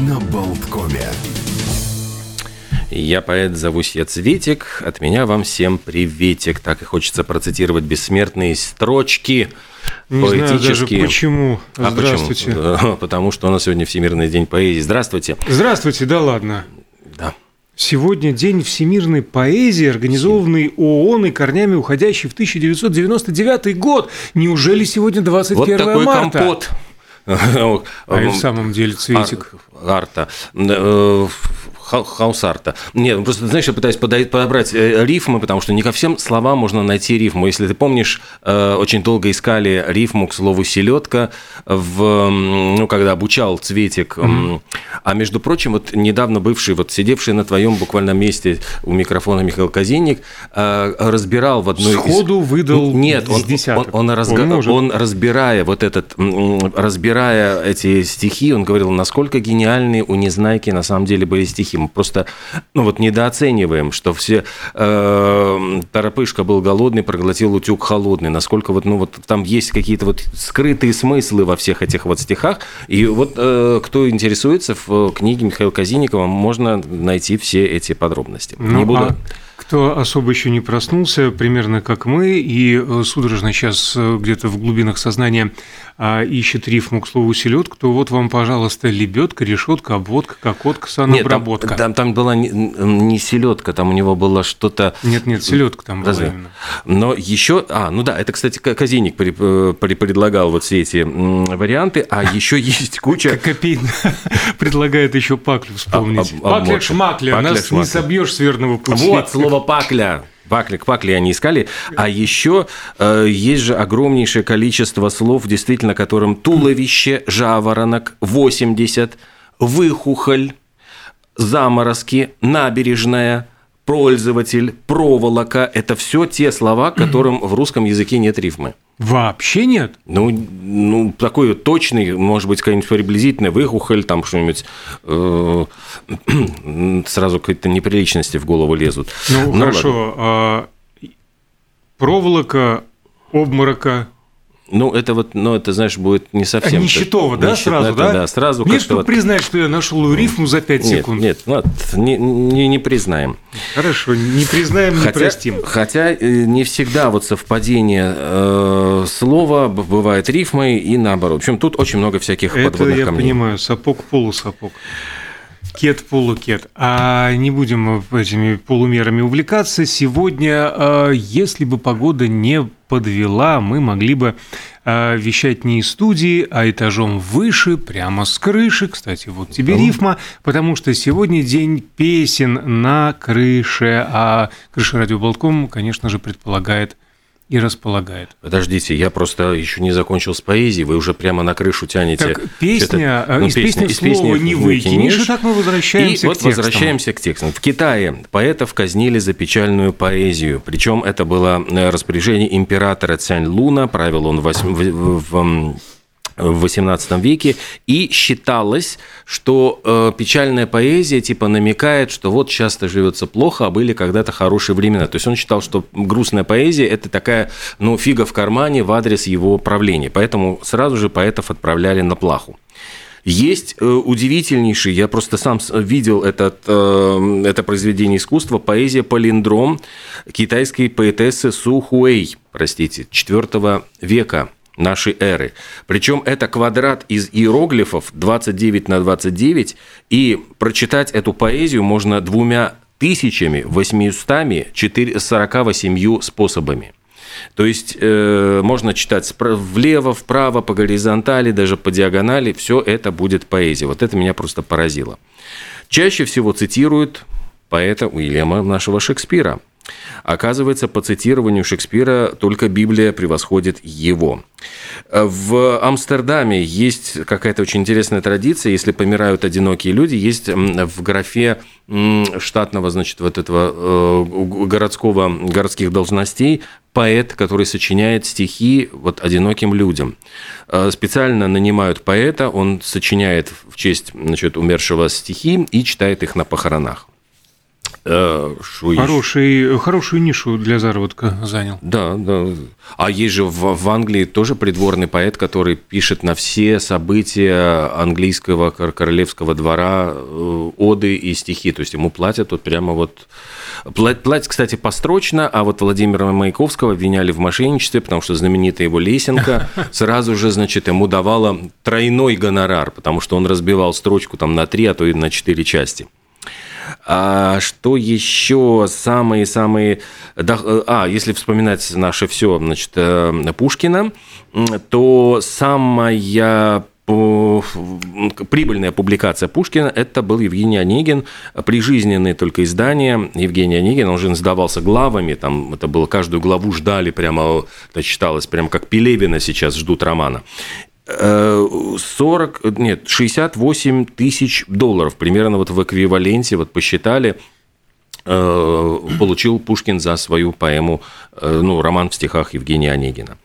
на Болткоме. Я поэт, зовусь я Цветик. От меня вам всем приветик. Так и хочется процитировать бессмертные строчки Не знаю даже почему. А Здравствуйте. почему? Потому что у нас сегодня Всемирный день поэзии. Здравствуйте. Здравствуйте, да ладно. Да. Сегодня День всемирной поэзии, организованный ООН и корнями уходящий в 1999 год. Неужели сегодня 21 Вот такой марта? компот. А и в самом деле, Цветик. Ар- Арта. Хау- Хаусарта. Нет, ну просто, знаешь, я пытаюсь подай- подобрать э, рифмы, потому что не ко всем словам можно найти рифму. Если ты помнишь, э, очень долго искали рифму к слову «селедка», в, ну, когда обучал Цветик. М, А между прочим, вот недавно бывший, вот сидевший на твоем буквально месте у микрофона Михаил Казинник э, разбирал в одной из- Сходу выдал Нет, он, он, он, разга- Он может. он, разбирая вот этот, разбирая эти стихи, он говорил, насколько гениальные у Незнайки на самом деле были стихи. Мы просто, ну вот недооцениваем, что все э, Торопышка был голодный, проглотил утюг холодный. Насколько вот, ну вот там есть какие-то вот скрытые смыслы во всех этих вот стихах. И вот э, кто интересуется в книге Михаила Казинникова, можно найти все эти подробности. Ну, Не буду. а кто особо еще не проснулся, примерно как мы, и э, судорожно сейчас э, где-то в глубинах сознания а, ищет рифму к слову селедка, то вот вам, пожалуйста, лебедка, решетка, обводка, кокотка, Нет, там, санобработка. там, там была не, не селедка, там у него было что-то. Нет, нет, селедка там была Разве? именно. Но еще, а, ну да, это, кстати, К- Казинник при- э, при- предлагал вот все эти варианты, а еще есть куча. Копейн предлагает еще паклю вспомнить. Пакля шмакля, нас не собьешь с верного пути. Вот слово пакля. Пакля, к пакле они искали. А еще э, есть же огромнейшее количество слов, действительно, которым туловище, жаворонок, 80, выхухоль, заморозки, набережная, пользователь, проволока. Это все те слова, которым в русском языке нет рифмы. Вообще нет? Ну, ну, такой точный, может быть, какая-нибудь приблизительная выхухоль, там что-нибудь, э, сразу какие-то неприличности в голову лезут. Ну, Ну, ладно. хорошо. а, проволока, обморока. Ну, это вот, ну, это, знаешь, будет не А совсем... нищетово, да, Нищет- сразу, это да? Да, сразу Мне, как-то чтобы вот... признать, что я нашел рифму за 5 Нет, секунд. нет, ну, вот, не, не, не признаем. Хорошо, не признаем, не Хотя, простим. хотя э, не всегда вот совпадение э, слова бывает рифмой и наоборот. В общем, тут очень много всяких Это подводных я камней. понимаю, сапог полусапог. Кет полукет. А не будем этими полумерами увлекаться. Сегодня, э, если бы погода не подвела, мы могли бы э, вещать не из студии, а этажом выше, прямо с крыши. Кстати, вот тебе рифма, потому что сегодня день песен на крыше, а крыша радиоболтком, конечно же, предполагает и располагает. Подождите, я просто еще не закончил с поэзией, вы уже прямо на крышу тянете. Так, песня, э, ну, из песни из слова песни не выкинешь, и так мы И возвращаемся вот к текстам. возвращаемся к текстам. В Китае поэтов казнили за печальную поэзию. Причем это было э, распоряжение императора Цянь Луна, правил он в в- в, м, в XVIII веке, и считалось, что э, печальная поэзия типа намекает, что вот часто живется плохо, а были когда-то хорошие времена. То есть он считал, что грустная поэзия – это такая, ну, фига в кармане в адрес его правления. Поэтому сразу же поэтов отправляли на плаху. Есть э, удивительнейший, я просто сам видел этот, э, это произведение искусства, поэзия «Палиндром» китайской поэтессы Су Хуэй, простите, IV века нашей эры. Причем это квадрат из иероглифов 29 на 29, и прочитать эту поэзию можно двумя тысячами восьмиустами сорока восемью способами. То есть э, можно читать влево, вправо, по горизонтали, даже по диагонали. Все это будет поэзия. Вот это меня просто поразило. Чаще всего цитируют поэта Уильяма нашего Шекспира. Оказывается, по цитированию Шекспира только Библия превосходит его. В Амстердаме есть какая-то очень интересная традиция. Если помирают одинокие люди, есть в графе штатного, значит, вот этого э, городского, городских должностей поэт, который сочиняет стихи вот одиноким людям. Э, Специально нанимают поэта, он сочиняет в честь значит, умершего стихи и читает их на похоронах. Э, Хороший, хорошую нишу для заработка занял. Да, да. А есть же в, в Англии тоже придворный поэт, который пишет на все события английского королевского двора э, оды и стихи. То есть ему платят вот прямо вот... Платят, кстати, построчно, а вот Владимира Маяковского обвиняли в мошенничестве, потому что знаменитая его лесенка сразу же, значит, ему давала тройной гонорар, потому что он разбивал строчку там на три, а то и на четыре части. А что еще самые-самые... А, если вспоминать наше все, значит, э, Пушкина, то самая прибыльная публикация Пушкина – это был Евгений Онегин, прижизненное только издание Евгения Онегина, он же сдавался главами, там это было, каждую главу ждали прямо, это читалось прямо как Пелевина сейчас ждут романа. 40, нет, 68 тысяч долларов, примерно вот в эквиваленте, вот посчитали, э, получил Пушкин за свою поэму, э, ну, роман в стихах Евгения Онегина.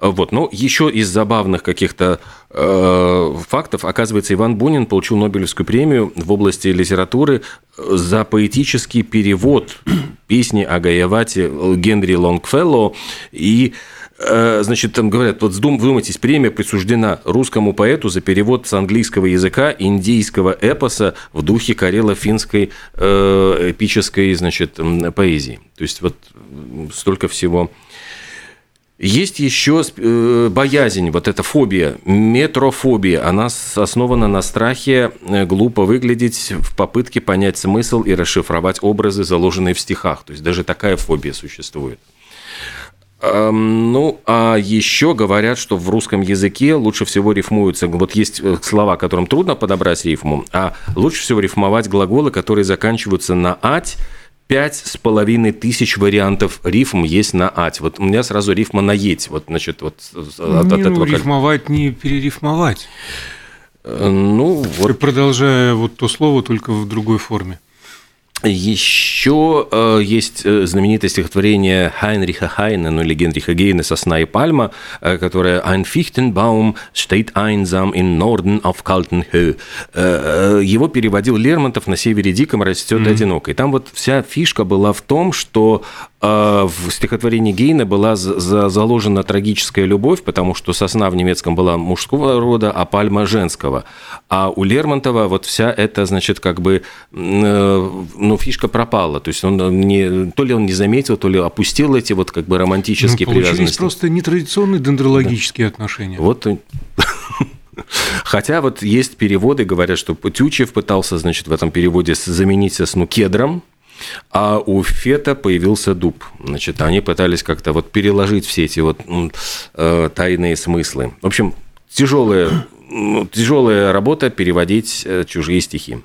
Вот. Но еще из забавных каких-то э, фактов, оказывается, Иван Бунин получил Нобелевскую премию в области литературы за поэтический перевод песни о Гаевате Генри Лонгфелло и Э, значит, там говорят, вот вдумайтесь, премия присуждена русскому поэту за перевод с английского языка индийского эпоса в духе карело-финской э, эпической, значит, поэзии. То есть вот столько всего. Есть еще э, боязнь, вот эта фобия, метрофобия. Она основана на страхе глупо выглядеть в попытке понять смысл и расшифровать образы, заложенные в стихах. То есть даже такая фобия существует. Ну, а еще говорят, что в русском языке лучше всего рифмуются, вот есть э, слова, которым трудно подобрать рифму, а лучше всего рифмовать глаголы, которые заканчиваются на «ать», пять с половиной тысяч вариантов рифм есть на ать. Вот у меня сразу рифма на еть. Вот, значит, вот от, не, от этого. Рифмовать, не перерифмовать. Э, ну, вот. Продолжая вот то слово, только в другой форме. Еще э, есть э, знаменитое стихотворение Хайнриха Хайна, ну или Генриха Гейна «Сосна и пальма», э, которое «Ein Fichtenbaum steht einsam in Norden auf kalten Höhe». Э, э, его переводил Лермонтов «На севере диком растет mm-hmm. одиноко». И там вот вся фишка была в том, что в стихотворении Гейна была за заложена трагическая любовь, потому что сосна в немецком была мужского рода, а пальма женского. А у Лермонтова вот вся эта, значит, как бы, ну, ну, фишка пропала. То есть он не, то ли он не заметил, то ли опустил эти вот как бы романтические ну, привязанности. просто нетрадиционные дендрологические да. отношения. Вот Хотя вот есть переводы, говорят, что Тючев пытался, значит, в этом переводе заменить сосну кедром, а у Фета появился дуб. Значит, они пытались как-то вот переложить все эти вот э, тайные смыслы. В общем, тяжелая, тяжелая работа переводить э, чужие стихи.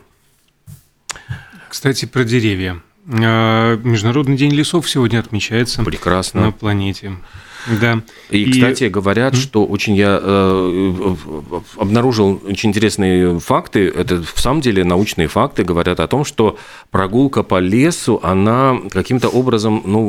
Кстати, про деревья. А, Международный день лесов сегодня отмечается Прекрасно. на планете. Да. И, и, кстати, говорят, что очень я э, обнаружил очень интересные факты. Это в самом деле научные факты говорят о том, что прогулка по лесу, она каким-то образом ну,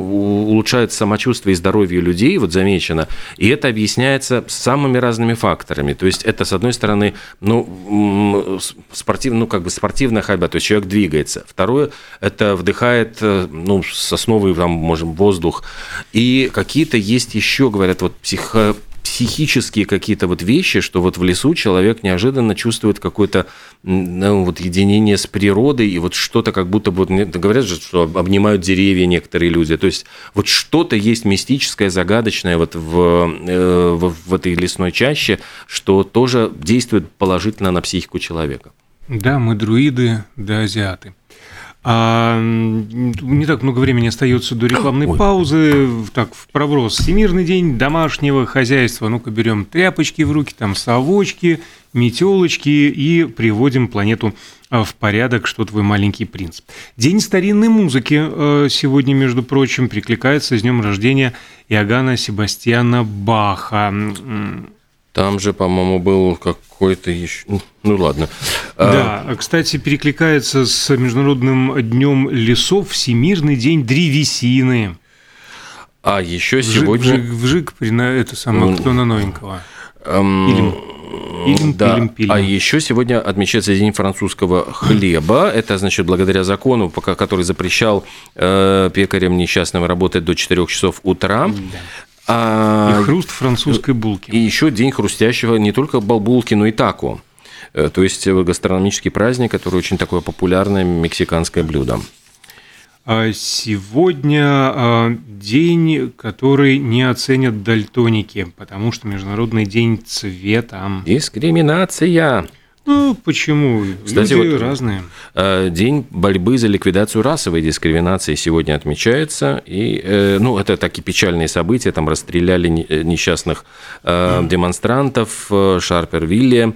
улучшает самочувствие и здоровье людей, вот замечено. И это объясняется самыми разными факторами. То есть это, с одной стороны, ну, спортив, ну как бы спортивная ходьба, то есть человек двигается. Второе, это вдыхает э, ну, сосновый, там, можем, воздух. И какие-то есть еще, говорят, вот психо психические какие-то вот вещи, что вот в лесу человек неожиданно чувствует какое-то ну, вот единение с природой, и вот что-то как будто вот, говорят же, что обнимают деревья некоторые люди, то есть вот что-то есть мистическое, загадочное вот в, э, в, в этой лесной чаще, что тоже действует положительно на психику человека. Да, мы друиды, да, азиаты. А, не так много времени остается до рекламной Ой. паузы. Так, в проброс. Всемирный день домашнего хозяйства. Ну-ка, берем тряпочки в руки, там совочки, метелочки и приводим планету а, в порядок, что твой маленький принц. День старинной музыки а, сегодня, между прочим, прикликается с днем рождения Иоганна Себастьяна Баха. Там же, по-моему, был какой-то еще... Ну, ну ладно. Да, а... кстати, перекликается с Международным днем лесов Всемирный день древесины. А еще сегодня... Вжик, вжик, вжик это самое, кто на новенького? Или Пилим, да. пилим, пилим. А еще сегодня отмечается День французского хлеба. Это, значит, благодаря закону, который запрещал э, пекарям несчастным работать до 4 часов утра. А, хруст французской булки. и еще день хрустящего не только балбулки, но и тако. Э, То есть э, гастрономический праздник, который очень такое популярное мексиканское блюдо. А Сегодня а, день, который не оценят дальтоники, потому что Международный день цвета. Дискриминация. Ну, почему? Кстати, Люди вот- разные. Э, День борьбы за ликвидацию расовой дискриминации сегодня отмечается. И, э, ну, это такие печальные события. Там расстреляли э, несчастных э, демонстрантов в Шарпервилле,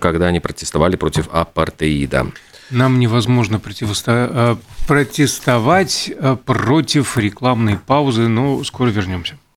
когда они протестовали против апартеида. Нам невозможно противосто- протестовать против рекламной паузы, но скоро вернемся.